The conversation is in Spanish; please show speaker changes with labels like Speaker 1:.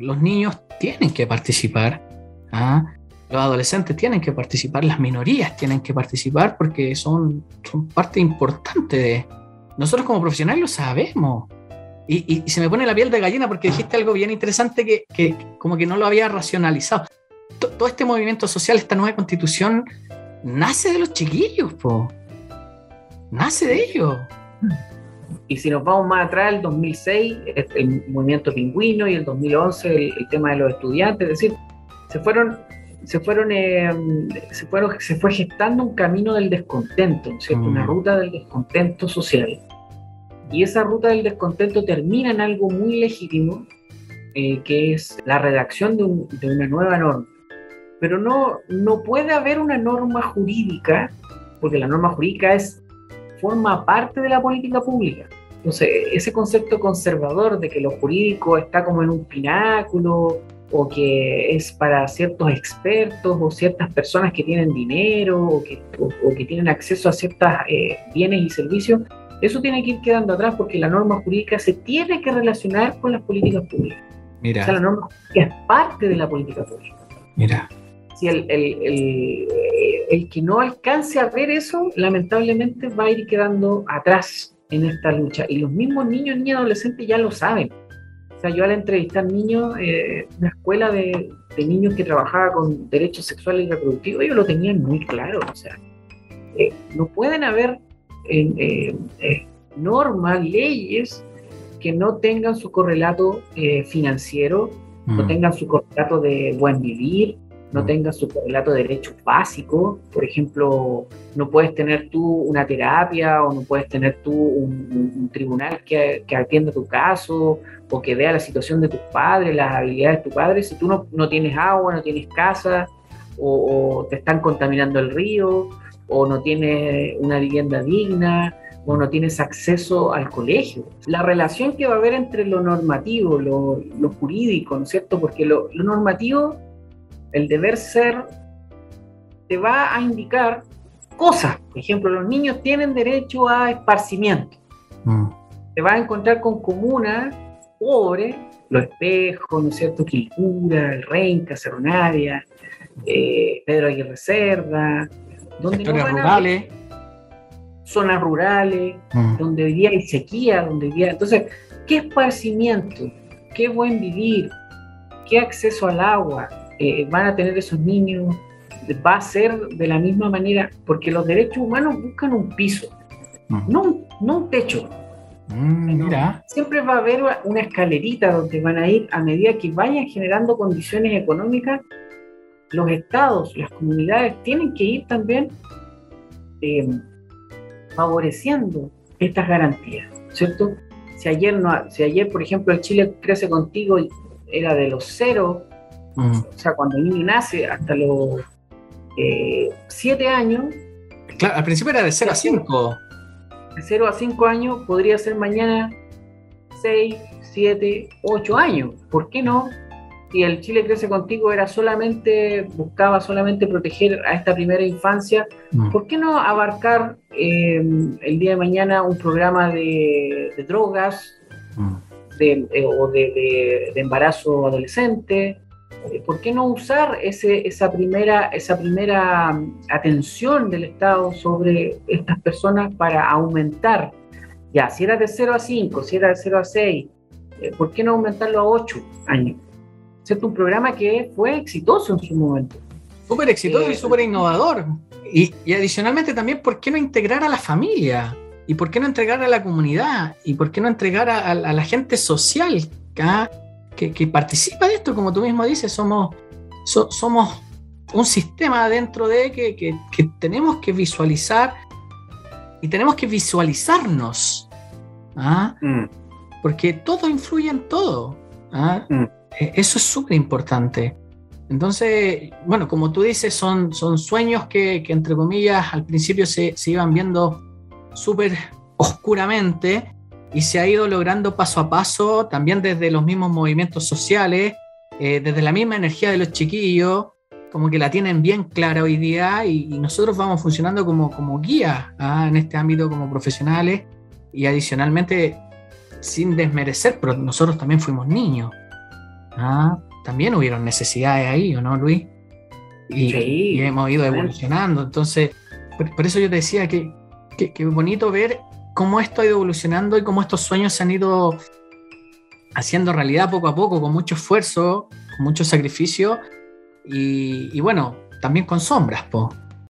Speaker 1: los niños tienen que participar, ¿ah? los adolescentes tienen que participar, las minorías tienen que participar porque son, parte importante de... Nosotros como profesionales lo sabemos. Y, se me pone la piel de gallina porque dijiste algo bien interesante que, como que no lo había racionalizado. todo este movimiento social, esta nueva constitución, nace de los chiquillos, po. Nace de ellos.
Speaker 2: Y si nos vamos más atrás, el 2006, el movimiento pingüino y el 2011, el, tema de los estudiantes, es decir, se fueron, se fueron, eh, se fueron, se fue gestando un camino del descontento, ¿cierto? Una mm. ruta del descontento social. Y esa ruta del descontento termina en algo muy legítimo, eh, que es la redacción de, de, una nueva norma. Pero no, no puede haber una norma jurídica, porque la norma jurídica es forma parte de la política pública. Entonces, ese concepto conservador de que lo jurídico está como en un pináculo o que es para ciertos expertos o ciertas personas que tienen dinero o que, o, que tienen acceso a ciertos eh, bienes y servicios, eso tiene que ir quedando atrás porque la norma jurídica se tiene que relacionar con las políticas públicas. Mira. O sea, la norma jurídica es parte de la política pública.
Speaker 1: Mira
Speaker 2: si el, el, el, que no alcance a ver eso, lamentablemente va a ir quedando atrás en esta lucha. Y los mismos niños, niñas y adolescentes ya lo saben. O sea, yo al entrevistar niños, eh, una escuela de, de, niños que trabajaba con derechos sexuales y reproductivos, ellos lo tenían muy claro. O sea, eh, no pueden haber eh, eh, normas, leyes que no tengan su correlato financiero, no mm. tengan su correlato de buen vivir, no tengas su correlato de derechos básicos. Por ejemplo, no puedes tener tú una terapia o no puedes tener tú un, tribunal que, que, atienda tu caso o que vea la situación de tus padres, las habilidades de tus padres. Si tú no, no tienes agua, no tienes casa o, te están contaminando el río o no tienes una vivienda digna o no tienes acceso al colegio. La relación que va a haber entre lo normativo, lo, lo jurídico, ¿no es cierto? Porque lo, lo normativo el deber ser te va a indicar cosas. Por ejemplo, los niños tienen derecho a esparcimiento. Mm. Te vas a encontrar con comunas pobres, Los Espejos, ¿no es cierto? Quilcura, El Renca, Cerro Navia, eh, Pedro Aguirre Cerda,
Speaker 1: donde rurales.
Speaker 2: zonas rurales, mm. donde vivía hay sequía, donde vivía... Entonces, ¿qué esparcimiento? ¿Qué buen vivir? ¿Qué acceso al agua? Eh, van a tener esos niños, va a ser de la misma manera, porque los derechos humanos buscan un piso, no, no un techo.
Speaker 1: Mm,
Speaker 2: siempre va a haber una escalerita donde van a ir a medida que vayan generando condiciones económicas. Los estados, las comunidades tienen que ir también eh, favoreciendo estas garantías, ¿cierto? Si ayer, no, si ayer, por ejemplo, el Chile crece contigo era de los cero o sea, cuando el niño nace hasta los 7 eh, años.
Speaker 1: Claro, al principio era de 0 a 5.
Speaker 2: De 0 a 5 años podría ser mañana 6, 7, 8 años. ¿Por qué no? Si el Chile Crece Contigo era solamente, buscaba solamente proteger a esta primera infancia, ¿por qué no abarcar eh, el día de mañana un programa de, drogas de, eh, o de, embarazo adolescente? Eh, ¿por qué no usar ese, esa, primera, esa primera mm, atención del Estado sobre estas personas para aumentar? Ya, si era de 0 a 5, si era de 0 a 6, eh, ¿por qué no aumentarlo a 8 años? ¿Cierto? Un programa que fue exitoso en su momento.
Speaker 1: Súper exitoso y eh, súper innovador. Y, adicionalmente también, ¿por qué no integrar a la familia? ¿Y por qué no entregar a la comunidad? ¿Y por qué no entregar a, la gente social? ¿ah? Que, participa de esto, como tú mismo dices, somos, somos un sistema dentro de que, que, tenemos que visualizar y tenemos que visualizarnos. ¿ah? Mm. Porque todo influye en todo. ¿ah? Mm. E, eso es súper importante. Entonces, bueno, como tú dices, son, son sueños que, que entre comillas, al principio se, se iban viendo súper oscuramente, y se ha ido logrando paso a paso, también desde los mismos movimientos sociales, eh, desde la misma energía de los chiquillos, como que la tienen bien clara hoy día y, nosotros vamos funcionando como, como guía ¿ah? en este ámbito como profesionales y adicionalmente sin desmerecer, pero nosotros también fuimos niños. ¿ah? también hubieron necesidades ahí, ¿o no, Luis? Y, hemos ido evolucionando. Entonces, por, eso yo te decía que, que, bonito ver cómo esto ha ido evolucionando y cómo estos sueños se han ido haciendo realidad poco a poco, con mucho esfuerzo, con mucho sacrificio y, bueno, también con sombras, po.